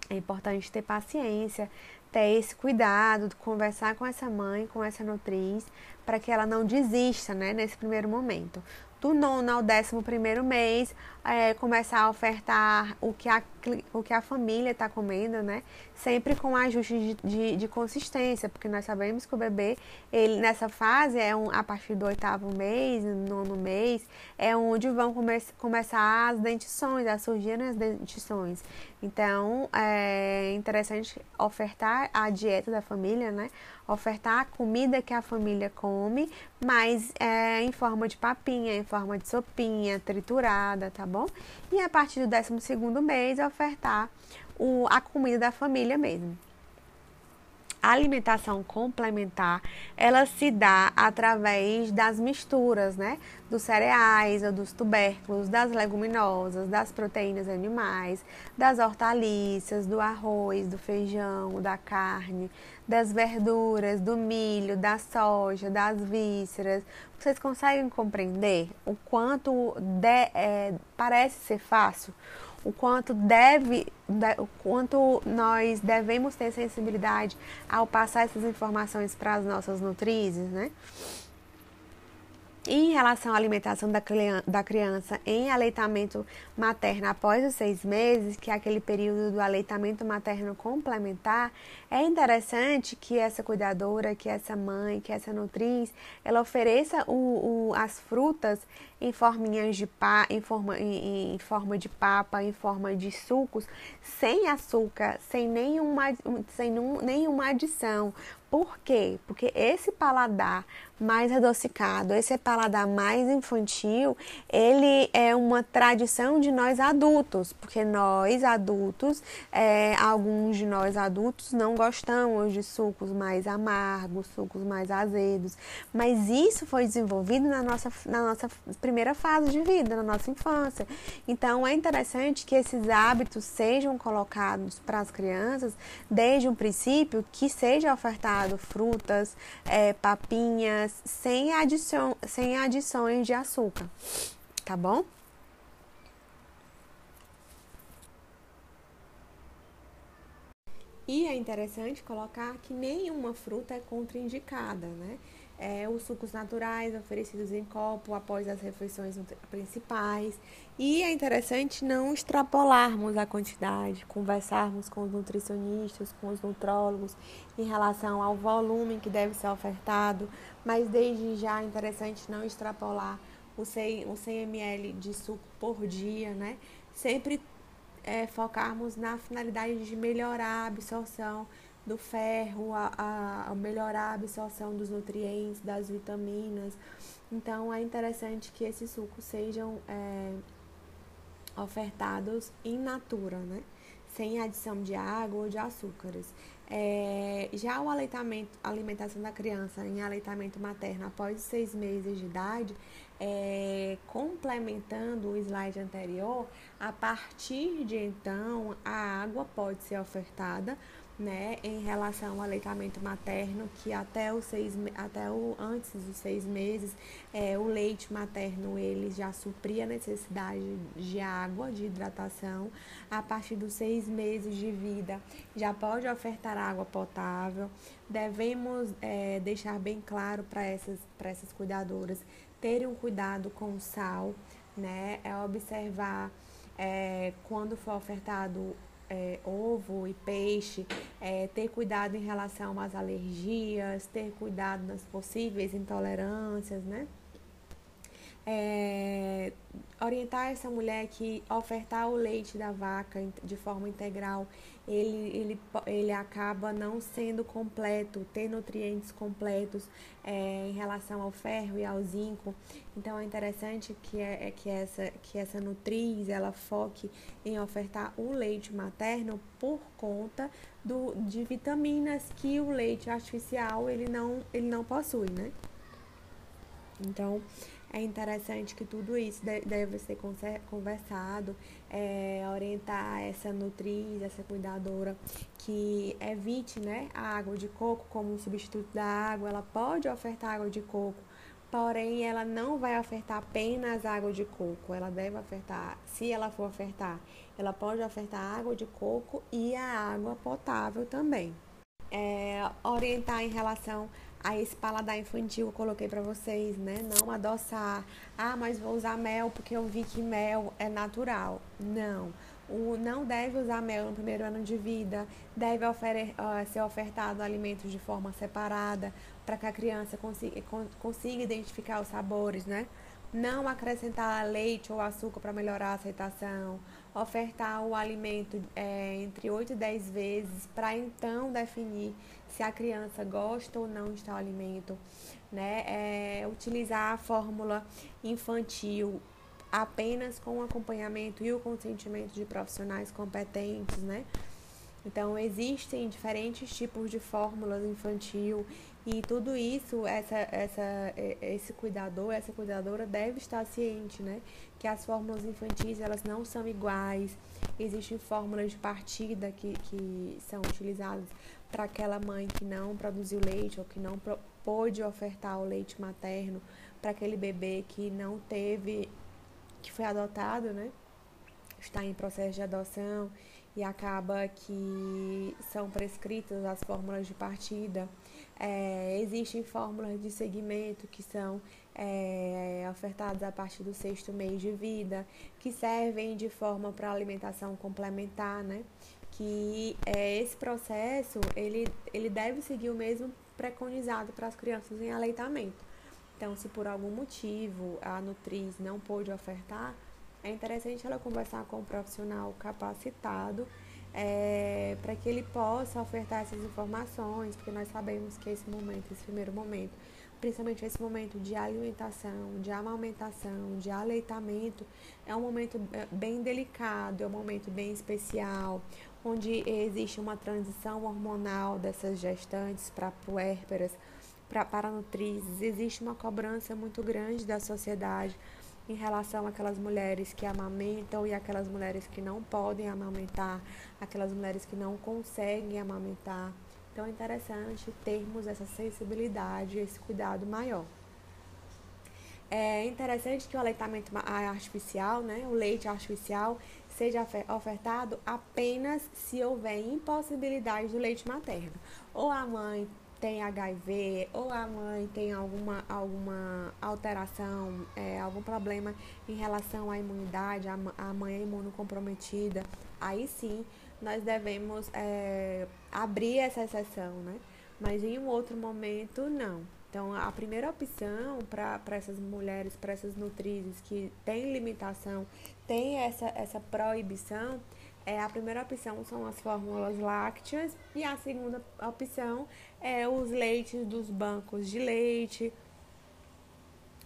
é importante ter paciência, ter esse cuidado, conversar com essa mãe, com essa nutriz, para que ela não desista, né, nesse primeiro momento. Do nono ao décimo primeiro mês, é, começar a ofertar o que a, o que a família está comendo, né? Sempre com ajuste de, de, de, consistência, porque nós sabemos que o bebê, ele nessa fase, é um, a partir do oitavo mês, nono mês, é onde vão come, começar as dentições, a surgir as dentições. Então, é interessante ofertar a dieta da família, né? Ofertar a comida que a família come, mas é, em forma de papinha, em forma de sopinha, triturada, tá bom? E a partir do 12 segundo mês, ofertar o, a comida da família mesmo. Alimentação complementar, ela se dá através das misturas, né? Dos cereais ou dos tubérculos, das leguminosas, das proteínas animais, das hortaliças, do arroz, do feijão, da carne, das verduras, do milho, da soja, das vísceras. Vocês conseguem compreender o quanto de, é, parece ser fácil? O quanto deve, o quanto nós devemos ter sensibilidade ao passar essas informações para as nossas nutrizes, né? Em relação à alimentação da criança em aleitamento materno após os seis meses, que é aquele período do aleitamento materno complementar, é interessante que essa cuidadora, que essa mãe, que essa nutriz, ela ofereça o, o, as frutas em forminhas de pá, em forma, em, em, forma de papa, em forma de sucos, sem açúcar, sem nenhuma, sem nenhuma adição, por quê? Porque esse paladar mais adocicado, esse paladar mais infantil, ele é uma tradição de nós adultos, porque nós adultos, é, alguns de nós adultos não gostamos de sucos mais amargos, sucos mais azedos, mas isso foi desenvolvido na nossa, na nossa primeira fase de vida, na nossa infância. Então é interessante que esses hábitos sejam colocados para as crianças desde um princípio que seja ofertado frutas, é, papinhas, sem, adição, sem adições de açúcar, tá bom? E é interessante colocar que nenhuma fruta é contraindicada, né? É, os sucos naturais oferecidos em copo após as refeições principais. E é interessante não extrapolarmos a quantidade, conversarmos com os nutricionistas, com os nutrólogos em relação ao volume que deve ser ofertado, mas desde já é interessante não extrapolar o 100, o 100 ml de suco por dia, né? Sempre é, focarmos na finalidade de melhorar a absorção do ferro, a, a, melhorar a absorção dos nutrientes, das vitaminas. Então é interessante que esses sucos sejam é, ofertados in natura, né? Sem adição de água ou de açúcares. É, já o aleitamento, a alimentação da criança em aleitamento materno após seis meses de idade, é, complementando o slide anterior, a partir de então a água pode ser ofertada né, em relação ao aleitamento materno, que até o seis, até o antes dos seis meses, é, o leite materno ele já supria a necessidade de água, de hidratação. A partir dos seis meses de vida, já pode ofertar água potável. Devemos é, deixar bem claro para essas, essas cuidadoras terem um cuidado com o sal, né? É observar é, quando for ofertado é, ovo e peixe, é, ter cuidado em relação às alergias, ter cuidado nas possíveis intolerâncias, né? É, orientar essa mulher que ofertar o leite da vaca de forma integral, ele, ele, ele acaba não sendo completo, ter nutrientes completos é, em relação ao ferro e ao zinco. Então é interessante que, é, é, que, essa, que essa nutriz ela foque em ofertar o leite materno por conta do, de vitaminas que o leite artificial ele não, ele não possui, né? Então, é interessante que tudo isso deve ser conversado, é, orientar essa nutriz, essa cuidadora que evite né, a água de coco como um substituto da água. Ela pode ofertar água de coco, porém ela não vai ofertar apenas água de coco. Ela deve ofertar, se ela for ofertar, ela pode ofertar água de coco e a água potável também. É, orientar em relação a esse paladar infantil eu coloquei para vocês, né? Não adoçar. Ah, mas vou usar mel porque eu vi que mel é natural. Não. O, não deve usar mel no primeiro ano de vida, deve uh, ser ofertado alimentos de forma separada para que a criança consiga, consiga identificar os sabores, né? Não acrescentar leite ou açúcar para melhorar a aceitação, ofertar o alimento é, entre 8 e 10 vezes para então definir se a criança gosta ou não de tal alimento, né? É, utilizar a fórmula infantil apenas com o acompanhamento e o consentimento de profissionais competentes, né? Então existem diferentes tipos de fórmulas infantil e tudo isso, essa, essa, esse cuidador, essa cuidadora deve estar ciente, né? Que as fórmulas infantis elas não são iguais. Existem fórmulas de partida que, que são utilizadas para aquela mãe que não produziu leite ou que não pôde ofertar o leite materno para aquele bebê que não teve, que foi adotado, né? está em processo de adoção e acaba que são prescritas as fórmulas de partida. É, existem fórmulas de segmento que são é, ofertadas a partir do sexto mês de vida, que servem de forma para alimentação complementar, né? Que é, esse processo ele, ele deve seguir o mesmo preconizado para as crianças em aleitamento. Então, se por algum motivo a Nutriz não pôde ofertar, é interessante ela conversar com um profissional capacitado é, para que ele possa ofertar essas informações, porque nós sabemos que esse momento, esse primeiro momento, principalmente esse momento de alimentação, de amamentação, de aleitamento, é um momento é, bem delicado, é um momento bem especial, onde existe uma transição hormonal dessas gestantes para puérperas, para paranutrizes, existe uma cobrança muito grande da sociedade em relação àquelas mulheres que amamentam e aquelas mulheres que não podem amamentar, aquelas mulheres que não conseguem amamentar. Então é interessante termos essa sensibilidade, esse cuidado maior. É interessante que o aleitamento artificial, né, o leite artificial, seja ofertado apenas se houver impossibilidade do leite materno. Ou a mãe tem HIV ou a mãe tem alguma, alguma alteração, é, algum problema em relação à imunidade, a, a mãe é imunocomprometida, aí sim nós devemos é, abrir essa exceção, né? Mas em um outro momento, não. Então, a primeira opção para essas mulheres, para essas nutrizes que têm limitação, tem essa, essa proibição, é, a primeira opção são as fórmulas lácteas e a segunda opção é os leites dos bancos de leite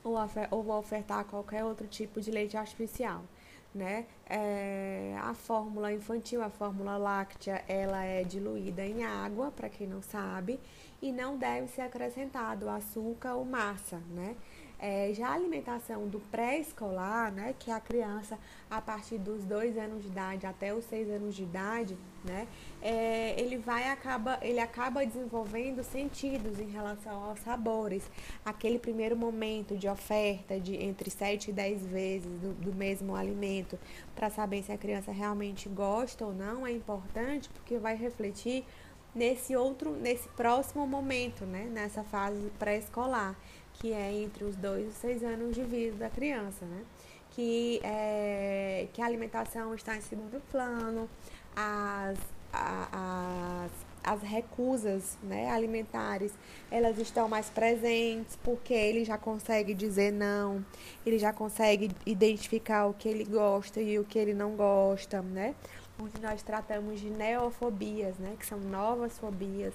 ou, ou ofertar qualquer outro tipo de leite artificial. Né? É, a fórmula infantil, a fórmula láctea, ela é diluída em água, para quem não sabe, e não deve ser acrescentado açúcar ou massa, né? É, já a alimentação do pré-escolar, né, que a criança a partir dos dois anos de idade até os seis anos de idade, né, é, ele vai acaba ele acaba desenvolvendo sentidos em relação aos sabores. Aquele primeiro momento de oferta de entre sete e dez vezes do, do mesmo alimento para saber se a criança realmente gosta ou não é importante porque vai refletir nesse outro nesse próximo momento, né, nessa fase pré-escolar que é entre os dois e seis anos de vida da criança, né? Que, é, que a alimentação está em segundo plano, as, as, as recusas né, alimentares, elas estão mais presentes, porque ele já consegue dizer não, ele já consegue identificar o que ele gosta e o que ele não gosta, né? Onde nós tratamos de neofobias, né? Que são novas fobias,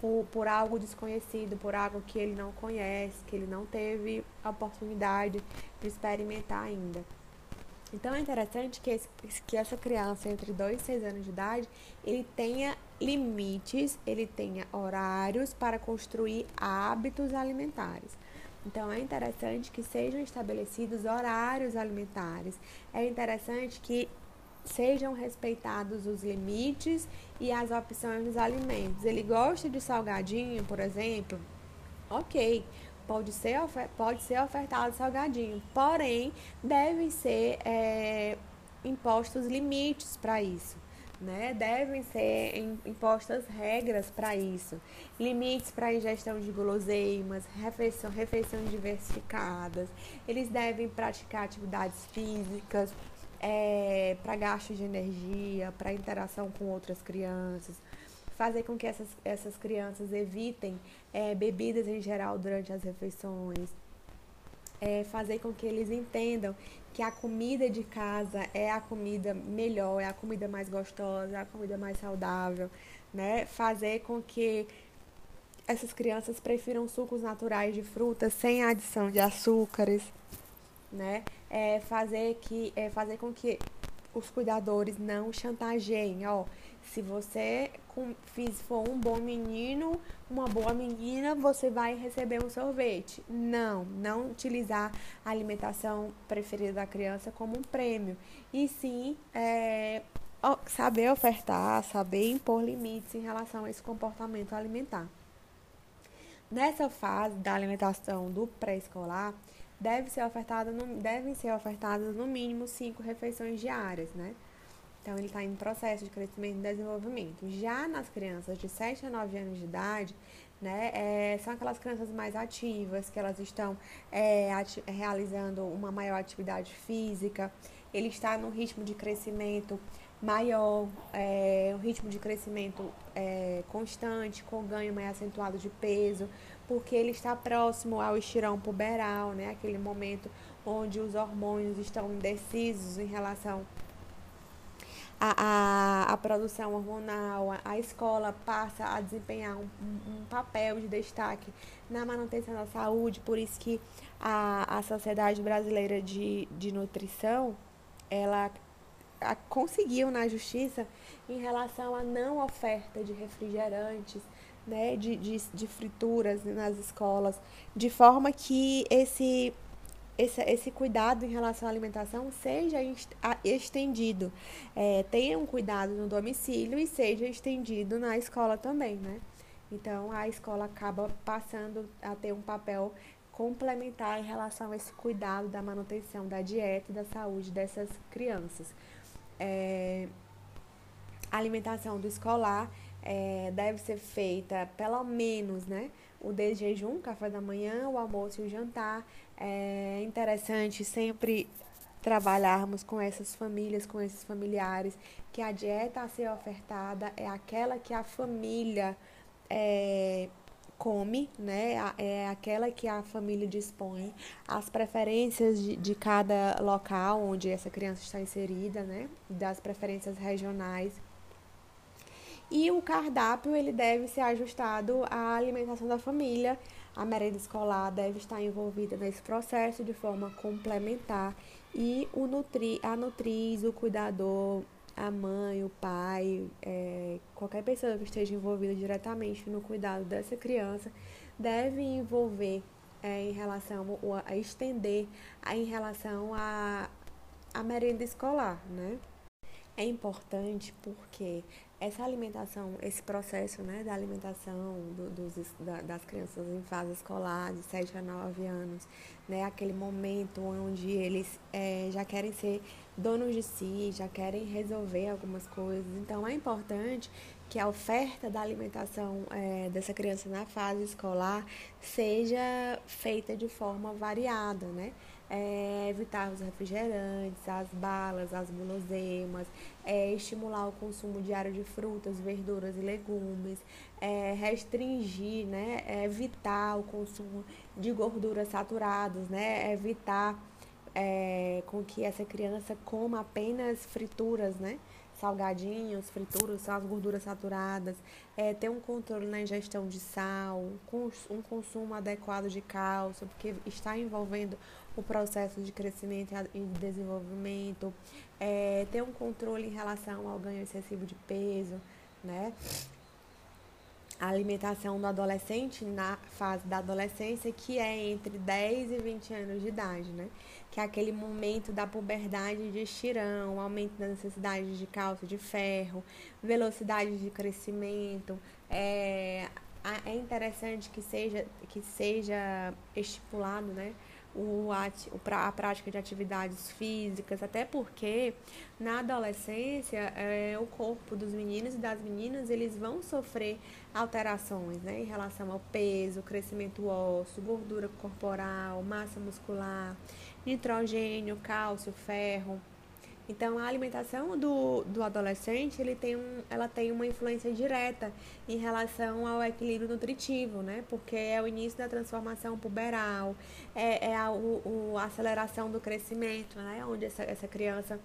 por, por algo desconhecido, por algo que ele não conhece, que ele não teve a oportunidade de experimentar ainda. Então é interessante que, esse, que essa criança entre 2 e 6 anos de idade, ele tenha limites, ele tenha horários para construir hábitos alimentares. Então é interessante que sejam estabelecidos horários alimentares. É interessante que sejam respeitados os limites e as opções dos alimentos. Ele gosta de salgadinho, por exemplo? Ok, pode ser, pode ser ofertado salgadinho, porém, devem ser é, impostos limites para isso. Né? Devem ser impostas regras para isso, limites para ingestão de guloseimas, refeição, refeições diversificadas. Eles devem praticar atividades físicas, é, para gasto de energia, para interação com outras crianças, fazer com que essas, essas crianças evitem é, bebidas em geral durante as refeições, é, fazer com que eles entendam que a comida de casa é a comida melhor, é a comida mais gostosa, é a comida mais saudável, né? Fazer com que essas crianças prefiram sucos naturais de frutas sem adição de açúcares, né? É fazer, que, é fazer com que os cuidadores não chantageiem, ó. Se você for um bom menino, uma boa menina, você vai receber um sorvete. Não, não utilizar a alimentação preferida da criança como um prêmio. E sim é, saber ofertar, saber impor limites em relação a esse comportamento alimentar. Nessa fase da alimentação do pré-escolar, deve ser ofertada no, devem ser ofertadas no mínimo cinco refeições diárias, né? Então, ele está em processo de crescimento e desenvolvimento. Já nas crianças de 7 a 9 anos de idade, né, é, são aquelas crianças mais ativas, que elas estão é, ati realizando uma maior atividade física, ele está no ritmo de crescimento maior, é, um ritmo de crescimento é, constante, com ganho mais acentuado de peso, porque ele está próximo ao estirão puberal, né, aquele momento onde os hormônios estão indecisos em relação a, a, a produção hormonal, a, a, escola passa a desempenhar um, um, um, papel de destaque na manutenção da saúde, por isso que a, a Sociedade Brasileira de, de Nutrição, ela conseguiu na justiça em relação à não oferta de refrigerantes, né, de, de, de frituras nas escolas, de forma que esse esse, esse cuidado em relação à alimentação seja estendido. É, tenha um cuidado no domicílio e seja estendido na escola também, né? Então, a escola acaba passando a ter um papel complementar em relação a esse cuidado da manutenção da dieta e da saúde dessas crianças. É, alimentação do escolar é, deve ser feita pelo menos, né? O de jejum, café da manhã, o almoço e o jantar, é interessante sempre trabalharmos com essas famílias, com esses familiares, que a dieta a ser ofertada é aquela que a família é, come, né? É aquela que a família dispõe, as preferências de, de cada local onde essa criança está inserida, né? Das preferências regionais. E o cardápio ele deve ser ajustado à alimentação da família a merenda escolar deve estar envolvida nesse processo de forma complementar e o nutri, a nutriz, o cuidador, a mãe, o pai, é, qualquer pessoa que esteja envolvida diretamente no cuidado dessa criança deve envolver é, em relação a, a estender a, em relação a, a merenda escolar, né? É importante porque essa alimentação, esse processo né, da alimentação do, dos, da, das crianças em fase escolar, de 7 a 9 anos, né, aquele momento onde eles é, já querem ser donos de si, já querem resolver algumas coisas. Então, é importante que a oferta da alimentação é, dessa criança na fase escolar seja feita de forma variada, né? É, evitar os refrigerantes, as balas, as guloseimas, é, estimular o consumo diário de frutas, verduras e legumes, é, restringir, né, é, evitar o consumo de gorduras saturadas, né, evitar é, com que essa criança coma apenas frituras, né, salgadinhos, frituras, as gorduras saturadas, é, ter um controle na ingestão de sal, um consumo adequado de cálcio, porque está envolvendo o processo de crescimento e desenvolvimento, é, ter um controle em relação ao ganho excessivo de peso, né? A alimentação do adolescente na fase da adolescência, que é entre 10 e 20 anos de idade, né? Que é aquele momento da puberdade de estirão, aumento da necessidade de cálcio, de ferro, velocidade de crescimento. É, é interessante que seja, que seja estipulado, né? O, a prática de atividades físicas, até porque na adolescência é, o corpo dos meninos e das meninas eles vão sofrer alterações né, em relação ao peso, crescimento ósseo, gordura corporal, massa muscular, nitrogênio, cálcio, ferro. Então, a alimentação do, do adolescente, ele tem um, ela tem uma influência direta em relação ao equilíbrio nutritivo, né? Porque é o início da transformação puberal, é, é a, o, a aceleração do crescimento, né? Onde essa, essa criança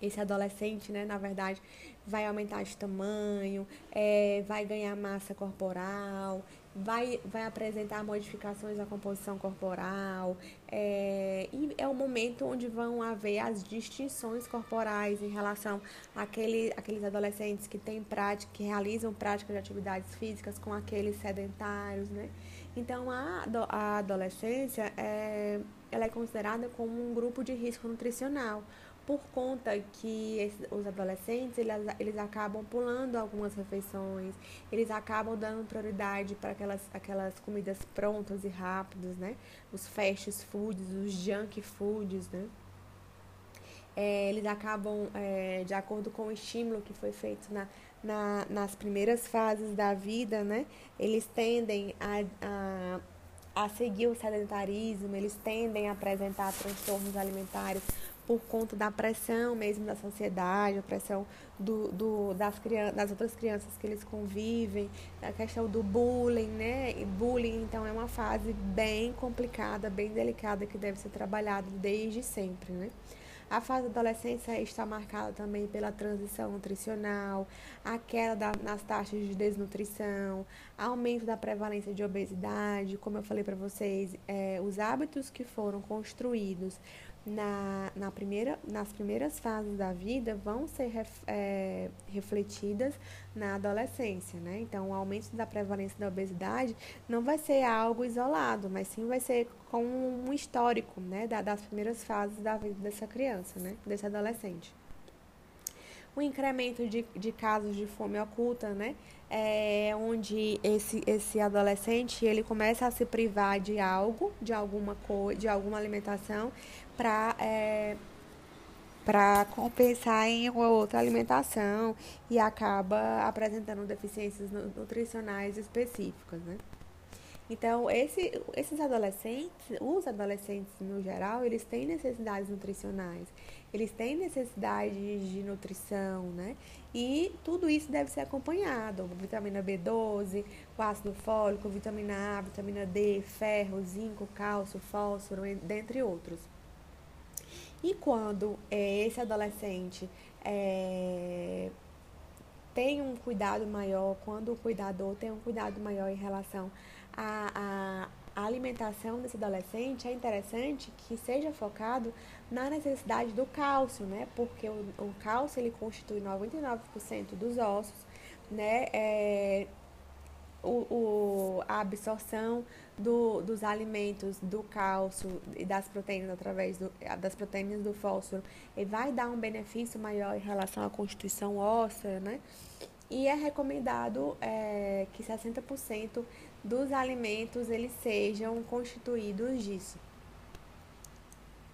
esse adolescente, né, na verdade, vai aumentar de tamanho, é, vai ganhar massa corporal, vai, vai apresentar modificações na composição corporal, é, e é o momento onde vão haver as distinções corporais em relação àquele, àqueles adolescentes que têm prática, que realizam prática de atividades físicas com aqueles sedentários, né? Então, a, a adolescência é, ela é considerada como um grupo de risco nutricional, por conta que esses, os adolescentes eles, eles acabam pulando algumas refeições, eles acabam dando prioridade para aquelas, aquelas comidas prontas e rápidas, né? Os fast foods, os junk foods, né? É, eles acabam, é, de acordo com o estímulo que foi feito na, na, nas primeiras fases da vida, né? Eles tendem a, a a seguir o sedentarismo, eles tendem a apresentar transtornos alimentares por conta da pressão mesmo da sociedade, a pressão do, do, das, crianças, das outras crianças que eles convivem, a questão do bullying, né? E bullying, então, é uma fase bem complicada, bem delicada, que deve ser trabalhada desde sempre, né? A fase da adolescência está marcada também pela transição nutricional, a queda nas taxas de desnutrição, aumento da prevalência de obesidade, como eu falei para vocês, é, os hábitos que foram construídos na, na primeira, nas primeiras fases da vida vão ser ref, é, refletidas na adolescência, né? Então, o aumento da prevalência da obesidade não vai ser algo isolado, mas sim vai ser com um histórico, né? Da, das primeiras fases da vida dessa criança, né? Desse adolescente o incremento de, de casos de fome oculta, né? É onde esse, esse adolescente ele começa a se privar de algo, de alguma coisa, de alguma alimentação, para é, para compensar em uma outra alimentação e acaba apresentando deficiências nutricionais específicas, né? Então, esse, esses adolescentes, os adolescentes no geral, eles têm necessidades nutricionais, eles têm necessidade de nutrição, né? E tudo isso deve ser acompanhado, vitamina B12, o ácido fólico, vitamina A, vitamina D, ferro, zinco, cálcio, fósforo, dentre outros. E quando é, esse adolescente é, tem um cuidado maior, quando o cuidador tem um cuidado maior em relação à, alimentação desse adolescente, é interessante que seja focado na necessidade do cálcio, né? Porque o, o cálcio ele constitui 99% dos ossos, né? É, o, o, a absorção do, dos alimentos, do cálcio e das proteínas através do, das proteínas do fósforo, e vai dar um benefício maior em relação à constituição óssea, né? E é recomendado é, que 60% dos alimentos eles sejam constituídos disso.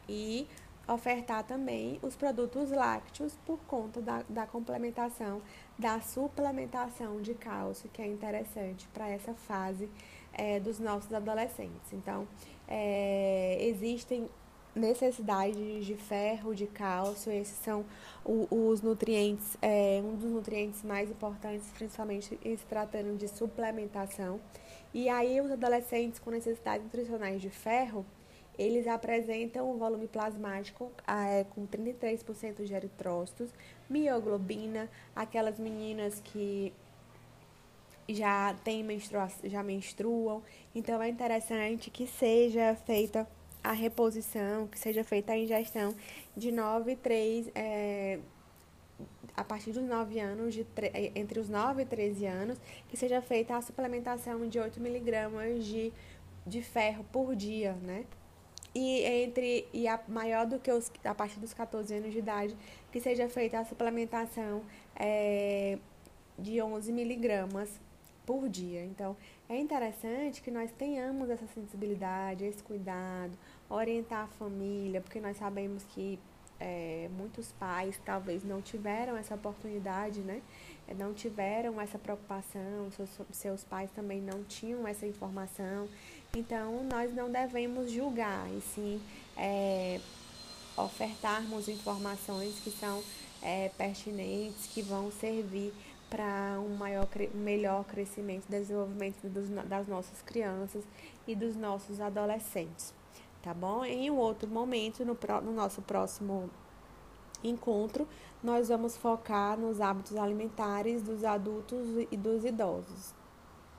E ofertar também os produtos lácteos por conta da, da complementação, da suplementação de cálcio, que é interessante para essa fase é, dos nossos adolescentes. Então, é, existem necessidades de ferro, de cálcio, esses são os nutrientes, é, um dos nutrientes mais importantes, principalmente se tratando de suplementação. E aí, os adolescentes com necessidades nutricionais de ferro, eles apresentam um volume plasmático é, com 33% de eritrócitos, mioglobina, aquelas meninas que já têm menstruação, já menstruam. Então é interessante que seja feita a reposição, que seja feita a ingestão de 9 e 3, é, a partir dos 9 anos, de, entre os 9 e 13 anos, que seja feita a suplementação de 8 miligramas de, de ferro por dia, né? E entre e a maior do que os a partir dos 14 anos de idade que seja feita a suplementação é, de 11 miligramas por dia. Então, é interessante que nós tenhamos essa sensibilidade, esse cuidado, orientar a família, porque nós sabemos que é, muitos pais talvez não tiveram essa oportunidade, né? Não tiveram essa preocupação, seus, seus pais também não tinham essa informação. Então, nós não devemos julgar, e sim é, ofertarmos informações que são é, pertinentes, que vão servir para um maior, melhor crescimento e desenvolvimento dos, das nossas crianças e dos nossos adolescentes, tá bom? Em um outro momento, no, no nosso próximo encontro, nós vamos focar nos hábitos alimentares dos adultos e dos idosos.